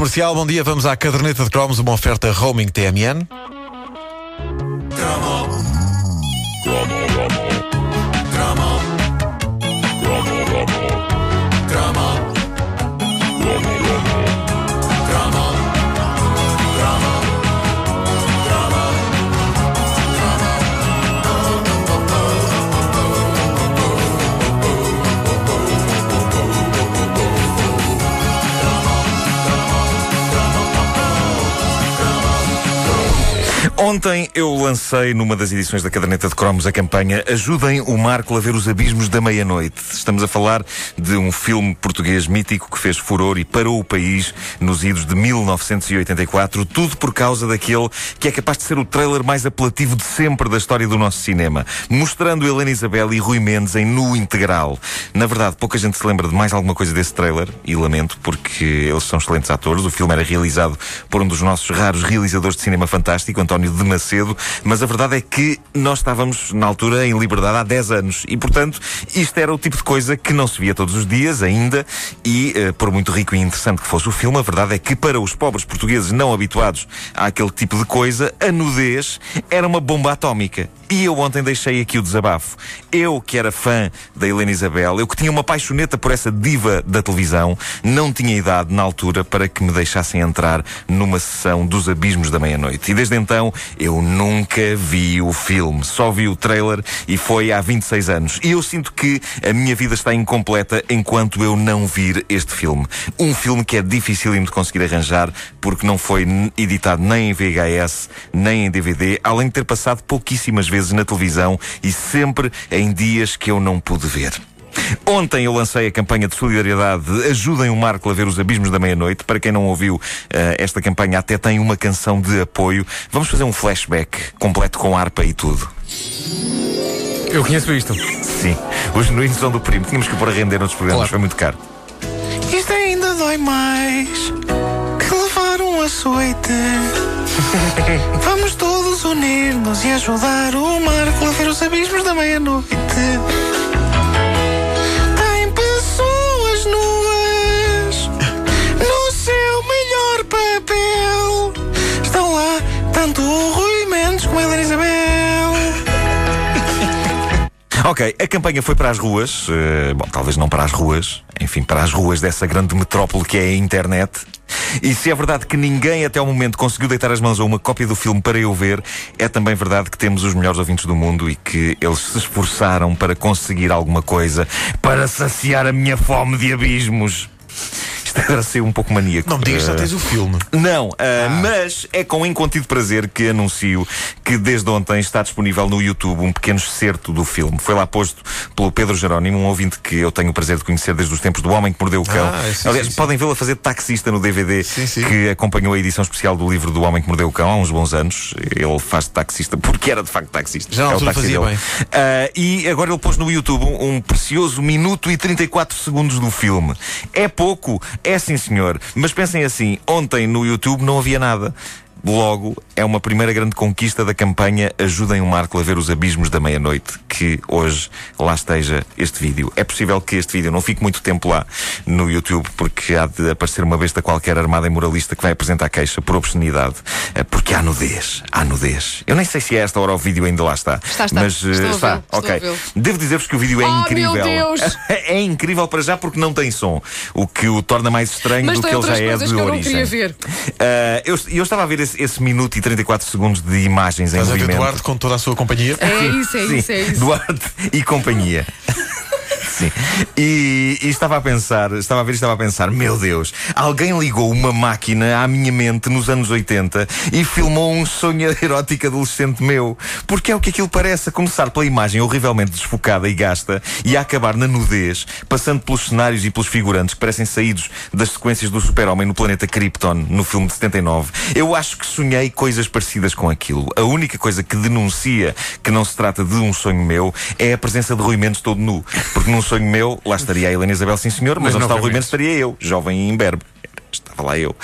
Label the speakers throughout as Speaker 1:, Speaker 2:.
Speaker 1: Comercial, bom dia. Vamos à caderneta de cromos, uma oferta roaming TMN.
Speaker 2: Ontem eu lancei numa das edições da Caderneta de Cromos a campanha Ajudem o Marco a ver os abismos da meia-noite. Estamos a falar de um filme português mítico que fez furor e parou o país nos idos de 1984, tudo por causa daquele que é capaz de ser o trailer mais apelativo de sempre da história do nosso cinema, mostrando Helena Isabel e Rui Mendes em nu integral. Na verdade, pouca gente se lembra de mais alguma coisa desse trailer, e lamento, porque eles são excelentes atores. O filme era realizado por um dos nossos raros realizadores de cinema fantástico, António de Macedo, mas a verdade é que nós estávamos na altura em liberdade há 10 anos e, portanto, isto era o tipo de coisa que não se via todos os dias ainda e, uh, por muito rico e interessante que fosse o filme, a verdade é que para os pobres portugueses não habituados àquele tipo de coisa, a nudez era uma bomba atómica. E eu ontem deixei aqui o desabafo. Eu, que era fã da Helena Isabel, eu que tinha uma paixoneta por essa diva da televisão, não tinha idade na altura para que me deixassem entrar numa sessão dos abismos da meia-noite. E desde então eu nunca vi o filme. Só vi o trailer e foi há 26 anos. E eu sinto que a minha vida está incompleta enquanto eu não vir este filme. Um filme que é difícil de conseguir arranjar porque não foi editado nem em VHS nem em DVD, além de ter passado pouquíssimas vezes na televisão e sempre em dias que eu não pude ver. Ontem eu lancei a campanha de solidariedade Ajudem o Marco a ver os abismos da meia-noite. Para quem não ouviu, eh, esta campanha até tem uma canção de apoio. Vamos fazer um flashback completo com harpa e tudo.
Speaker 1: Eu conheço isto.
Speaker 2: Sim, os genuínos são do primo. Tínhamos que pôr a render nos programas, claro. foi muito caro.
Speaker 3: Isto ainda dói mais que levar um açoite. Vamos todos unir-nos e ajudar o Marco a ver os abismos da meia-noite. Tanto o Rui Mendes como a Helena Isabel.
Speaker 2: Ok, a campanha foi para as ruas, uh, bom, talvez não para as ruas, enfim, para as ruas dessa grande metrópole que é a internet. E se é verdade que ninguém até ao momento conseguiu deitar as mãos a uma cópia do filme para eu ver, é também verdade que temos os melhores ouvintes do mundo e que eles se esforçaram para conseguir alguma coisa para saciar a minha fome de abismos. Isto agora ser um pouco maníaco.
Speaker 1: Não me digas, já tens o filme.
Speaker 2: Não, uh, ah. mas é com incontido prazer que anuncio que desde ontem está disponível no YouTube um pequeno excerto do filme. Foi lá posto pelo Pedro Jerónimo, um ouvinte que eu tenho o prazer de conhecer desde os tempos do Homem que Mordeu o Cão. Ah, sim, Aliás, sim, podem vê-lo a fazer taxista no DVD que acompanhou a edição especial do livro do Homem que Mordeu o Cão há uns bons anos. Ele faz taxista porque era de facto taxista.
Speaker 1: Já na
Speaker 2: é
Speaker 1: altura fazia dele. bem.
Speaker 2: Uh, e agora ele pôs no YouTube um, um precioso minuto e 34 segundos do filme. É pouco, é sim, senhor. Mas pensem assim: ontem no YouTube não havia nada. Logo, é uma primeira grande conquista da campanha Ajudem o Marco a ver os abismos da meia-noite, que hoje lá esteja este vídeo. É possível que este vídeo não fique muito tempo lá no YouTube, porque há de aparecer uma besta qualquer armada e moralista que vai apresentar queixa por obscenidade, eh, porque há nudez. Há nudez. Eu nem sei se é esta hora o vídeo ainda lá está.
Speaker 4: Está, está.
Speaker 2: Mas
Speaker 4: uh,
Speaker 2: está. ok. Devo dizer-vos que o vídeo é
Speaker 4: oh,
Speaker 2: incrível.
Speaker 4: Meu Deus.
Speaker 2: é incrível para já porque não tem som, o que o torna mais estranho
Speaker 4: mas
Speaker 2: do que ele já é de
Speaker 4: que eu
Speaker 2: origem.
Speaker 4: Não queria ver.
Speaker 2: Uh, eu, eu estava a ver esse, esse minuto e 34 segundos de imagens
Speaker 1: Estás
Speaker 2: em movimento.
Speaker 1: Duarte com toda a sua companhia?
Speaker 4: É isso, é isso, é isso.
Speaker 2: Duarte e companhia. Sim. E, e, estava a pensar, estava a ver e estava a pensar, meu Deus, alguém ligou uma máquina à minha mente nos anos 80 e filmou um sonho erótico adolescente meu. Porque é o que aquilo parece, a começar pela imagem horrivelmente desfocada e gasta e a acabar na nudez, passando pelos cenários e pelos figurantes que parecem saídos das sequências do super-homem no planeta Krypton, no filme de 79. Eu acho que sonhei coisas parecidas com aquilo. A única coisa que denuncia que não se trata de um sonho meu é a presença de Rui Mendes todo nu. Porque num sonho meu, lá estaria a Helena Isabel, sim senhor, mas, mas onde está o Rui Mendes estaria eu, jovem e imberbe. Estava lá eu. Uh,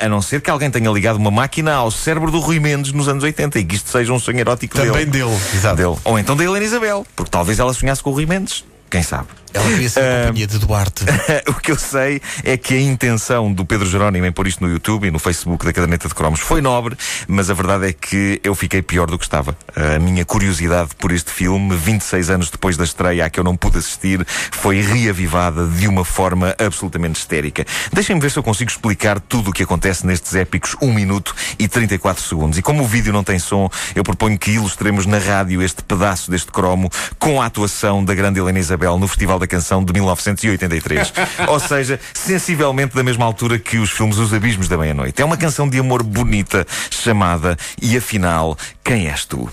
Speaker 2: a não ser que alguém tenha ligado uma máquina ao cérebro do Rui Mendes nos anos 80 e que isto seja um sonho erótico
Speaker 1: Também
Speaker 2: dele.
Speaker 1: dele, exato.
Speaker 2: Dele. Ou então da Helena Isabel, porque talvez ela sonhasse com o Rui Mendes. Quem sabe?
Speaker 1: Ela queria ser a companhia de Duarte.
Speaker 2: o que eu sei é que a intenção do Pedro Jerónimo em pôr isto no YouTube e no Facebook da Caderneta de Cromos foi nobre, mas a verdade é que eu fiquei pior do que estava. A minha curiosidade por este filme, 26 anos depois da estreia a que eu não pude assistir, foi reavivada de uma forma absolutamente histérica. Deixem-me ver se eu consigo explicar tudo o que acontece nestes épicos 1 minuto e 34 segundos. E como o vídeo não tem som, eu proponho que ilustremos na rádio este pedaço deste cromo com a atuação da grande Helena Isabel no Festival da Canção de 1983. Ou seja, sensivelmente da mesma altura que os filmes Os Abismos da Meia-Noite. É uma canção de amor bonita chamada E afinal, quem és tu?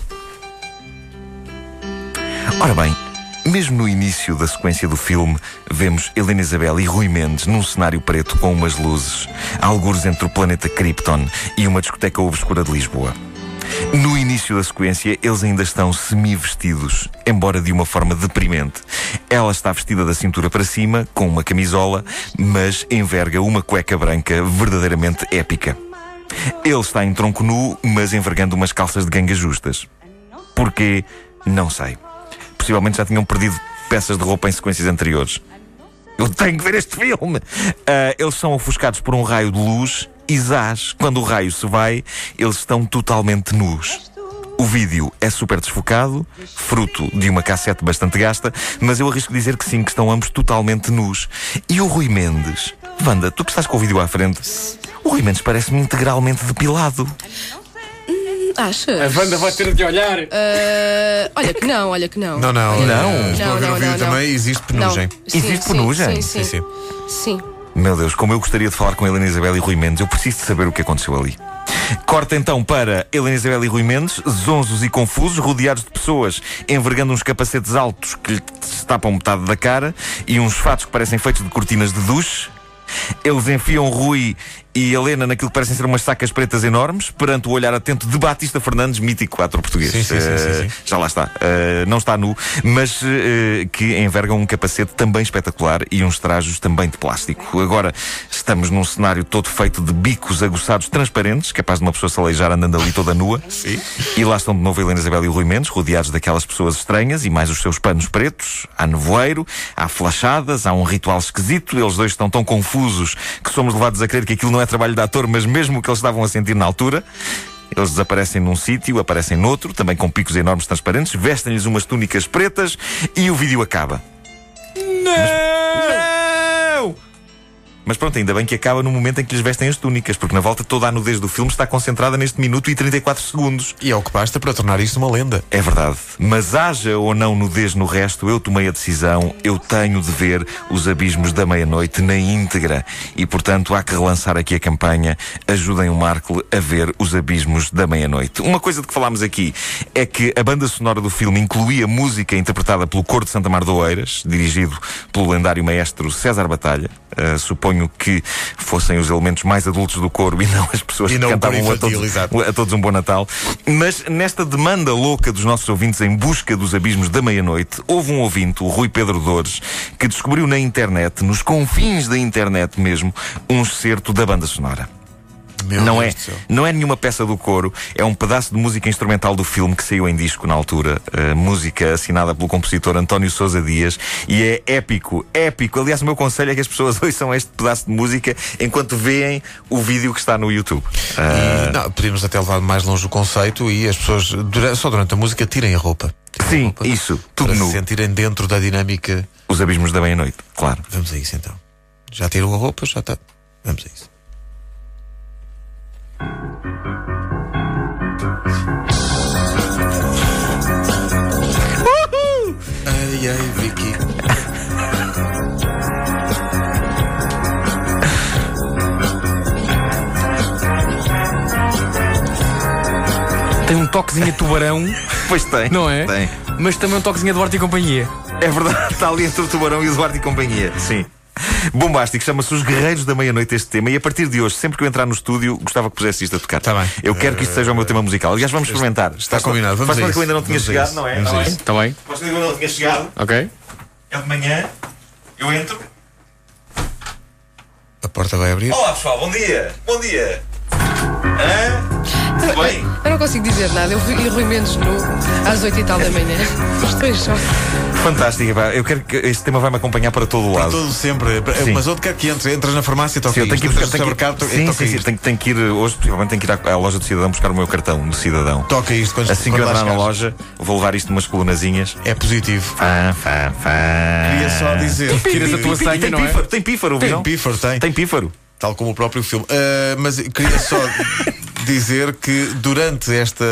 Speaker 2: Ora bem, mesmo no início da sequência do filme, vemos Helena Isabel e Rui Mendes num cenário preto com umas luzes, algures entre o planeta Krypton e uma discoteca obscura de Lisboa. No início da sequência, eles ainda estão semi-vestidos, embora de uma forma deprimente. Ela está vestida da cintura para cima, com uma camisola, mas enverga uma cueca branca verdadeiramente épica. Ele está em tronco nu, mas envergando umas calças de ganga justas. Porquê? Não sei. Possivelmente já tinham perdido peças de roupa em sequências anteriores. Eu tenho que ver este filme! Uh, eles são ofuscados por um raio de luz e zás, quando o raio se vai, eles estão totalmente nus. O vídeo é super desfocado, fruto de uma cassete bastante gasta, mas eu arrisco dizer que sim, que estão ambos totalmente nus. E o Rui Mendes? Wanda, tu que estás com o vídeo à frente, o Rui Mendes parece-me integralmente depilado.
Speaker 4: Achas?
Speaker 5: A Wanda vai ter de olhar.
Speaker 4: Uh, olha que não, olha que não.
Speaker 1: Não, não.
Speaker 2: Não.
Speaker 1: Estou a ver o vídeo também, existe penugem.
Speaker 4: Não. Sim,
Speaker 2: Existe
Speaker 4: sim,
Speaker 2: penugem?
Speaker 4: Sim, sim.
Speaker 1: Sim,
Speaker 4: sim.
Speaker 2: Meu Deus, como eu gostaria de falar com Helena Isabel e Rui Mendes, eu preciso de saber o que aconteceu ali. Corta então para Helena Isabel e Rui Mendes, zonzos e confusos, rodeados de pessoas envergando uns capacetes altos que lhe tapam metade da cara e uns fatos que parecem feitos de cortinas de duche. Eles enfiam Rui e Helena naquilo que parecem ser umas sacas pretas enormes, perante o olhar atento de Batista Fernandes, mítico ator português.
Speaker 1: Sim, sim, sim, sim, sim.
Speaker 2: Eh, já lá está. Uh, não está nu, mas uh, que envergam um capacete também espetacular e uns trajos também de plástico. Agora estamos num cenário todo feito de bicos aguçados transparentes, capaz de uma pessoa se aleijar andando ali toda nua.
Speaker 1: Sim.
Speaker 2: E lá estão de novo Helena Isabel e Rui Mendes, rodeados daquelas pessoas estranhas e mais os seus panos pretos. Há nevoeiro, há flachadas, há um ritual esquisito. Eles dois estão tão confusos que somos levados a crer que aquilo não é trabalho de ator, mas mesmo o que eles estavam a sentir na altura. Eles desaparecem num sítio, aparecem noutro, também com picos enormes transparentes, vestem-lhes umas túnicas pretas e o vídeo acaba. Não! Mas pronto, ainda bem que acaba no momento em que lhes vestem as túnicas, porque na volta toda a nudez do filme está concentrada neste minuto e 34 segundos.
Speaker 1: E é o que basta para tornar isto uma lenda.
Speaker 2: É verdade. Mas haja ou não nudez no resto, eu tomei a decisão, eu tenho de ver os abismos da meia-noite na íntegra. E portanto há que relançar aqui a campanha. Ajudem o Marco a ver os abismos da meia-noite. Uma coisa de que falámos aqui é que a banda sonora do filme incluía música interpretada pelo Coro de Santa Mar do Oeiras, dirigido pelo lendário maestro César Batalha. Uh, suponho que fossem os elementos mais adultos do coro e não as pessoas
Speaker 1: E
Speaker 2: que cantavam a todos, a todos um bom Natal. Mas nesta demanda louca dos nossos ouvintes em busca dos abismos da meia-noite, houve um ouvinte, o Rui Pedro Dores, que descobriu na internet, nos confins da internet mesmo, um excerto da banda sonora.
Speaker 1: Meu
Speaker 2: não
Speaker 1: Deus
Speaker 2: é, não é nenhuma peça do coro, é um pedaço de música instrumental do filme que saiu em disco na altura, uh, música assinada pelo compositor António Sousa Dias, e é épico, épico. Aliás, o meu conselho é que as pessoas ouçam este pedaço de música enquanto veem o vídeo que está no YouTube. Uh,
Speaker 1: E, não, podíamos até levar mais longe o conceito e as pessoas, dura- só durante a música, tirem a roupa. Tirem a
Speaker 2: sim,
Speaker 1: roupa
Speaker 2: isso, tudo
Speaker 1: para
Speaker 2: nu.
Speaker 1: se sentirem dentro da dinâmica.
Speaker 2: Os abismos da meia-noite, claro.
Speaker 1: Vamos a isso então. Já tirou a roupa? Já está. Vamos a isso.
Speaker 5: Toquezinho de tubarão,
Speaker 2: Pois tem.
Speaker 5: não é?
Speaker 2: Tem.
Speaker 5: Mas também um toquezinho de Duarte e companhia.
Speaker 2: É verdade, está ali entre o Tubarão e o Eduardo e companhia. Sim. Bombástico, chama-se Os Guerreiros da Meia-Noite este tema e a partir de hoje, sempre que eu entrar no estúdio, gostava que pusesse isto a tocar.
Speaker 1: Tá bem.
Speaker 2: Eu quero que isto seja o meu tema musical. Aliás, vamos experimentar.
Speaker 1: está combinado, vamos
Speaker 2: Faz
Speaker 1: a
Speaker 2: conta que eu ainda não tinha
Speaker 1: Vamos a
Speaker 2: chegado,
Speaker 1: isso.
Speaker 2: não é?
Speaker 1: Vamos a
Speaker 2: Tá bem?
Speaker 5: Está bem?
Speaker 2: Faz conta que eu ainda não tinha chegado.
Speaker 5: Ok?
Speaker 2: É de manhã. Eu entro.
Speaker 1: A porta vai abrir.
Speaker 2: Olá pessoal, bom dia. Bom dia. Hã? Bem,
Speaker 4: Eu não consigo dizer nada. Eu vi Rui Mendes nu às 8 e tal da manhã. Estou em choque.
Speaker 2: fantástico. pá. Eu quero que este tema vai me acompanhar para todo o lado.
Speaker 1: Todo sempre.
Speaker 2: Sim.
Speaker 1: Mas onde quer que entre? Entras na farmácia, toca
Speaker 2: Sim, eu tenho que ir buscar. Tenho que, sim, sim, tenho, tenho que ir hoje, possivelmente tenho que ir à, à loja do cidadão buscar o meu cartão de cidadão.
Speaker 1: Toca isto quando
Speaker 2: Assim que eu
Speaker 1: quando
Speaker 2: entrar na loja, vou levar isto umas colunazinhas.
Speaker 1: É positivo.
Speaker 2: Fá, fá, fá.
Speaker 1: Queria só dizer.
Speaker 5: Tiras a tua senha,
Speaker 2: Tem
Speaker 5: não é?
Speaker 2: pífaro, tem pífaro,
Speaker 1: Tem pífaro, tem.
Speaker 2: Tem pífaro.
Speaker 1: Tal como o próprio filme. Ah, mas queria só dizer que durante esta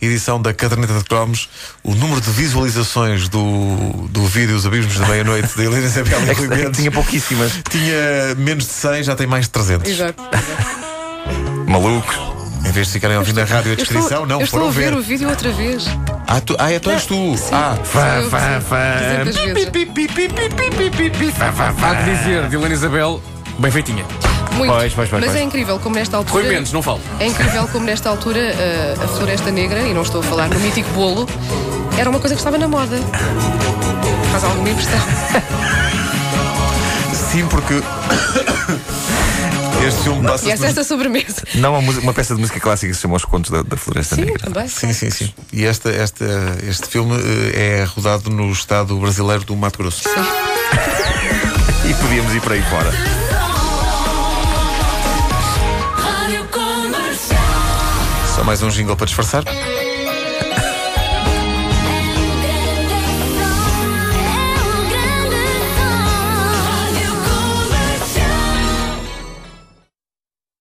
Speaker 1: edição da Caderneta de Cromos, o número de visualizações do, do vídeo Os Abismos da Meia-Noite de Helena Isabel e
Speaker 2: É
Speaker 1: Rui Mendes
Speaker 2: tinha pouquíssimas.
Speaker 1: tinha menos de 100, já tem mais de 300.
Speaker 4: Exato.
Speaker 2: Malucos.
Speaker 1: Em vez de ficarem a ouvir na rádio a descrição,
Speaker 4: estou,
Speaker 1: não,
Speaker 4: eu estou
Speaker 1: foram
Speaker 4: a ver o vídeo outra vez.
Speaker 1: Ah, tu, ah, então és tu. Ah,
Speaker 2: Fá,
Speaker 4: Eu
Speaker 2: fá,
Speaker 4: fiz
Speaker 2: fá.
Speaker 4: 200 vezes.
Speaker 2: Pi, pi, pi, pi, pi, pi, pi, pi, fá, fá, fá.
Speaker 5: Há de dizer, de Helena Isabel, bem feitinha.
Speaker 4: Muito.
Speaker 2: Pois, pois, pois,
Speaker 4: Mas
Speaker 2: pois.
Speaker 4: é incrível como nesta altura.
Speaker 5: Rui Mendes, não falo.
Speaker 4: É incrível como nesta altura uh, a Floresta Negra, e não estou a falar no mítico bolo, era uma coisa que estava na moda. Faz alguma impressão.
Speaker 1: sim, porque. Este filme
Speaker 4: E
Speaker 1: passa-se
Speaker 4: essa é sobremesa.
Speaker 2: Não, uma, uma peça de música clássica que se chama Os Contos da, da Floresta
Speaker 4: Sim,
Speaker 2: Negra.
Speaker 4: também.
Speaker 1: Sim, sim, sim. E esta, esta, este filme eh, é rodado no estado brasileiro do Mato Grosso.
Speaker 2: E podíamos ir para aí fora.
Speaker 1: Só mais um jingle para disfarçar.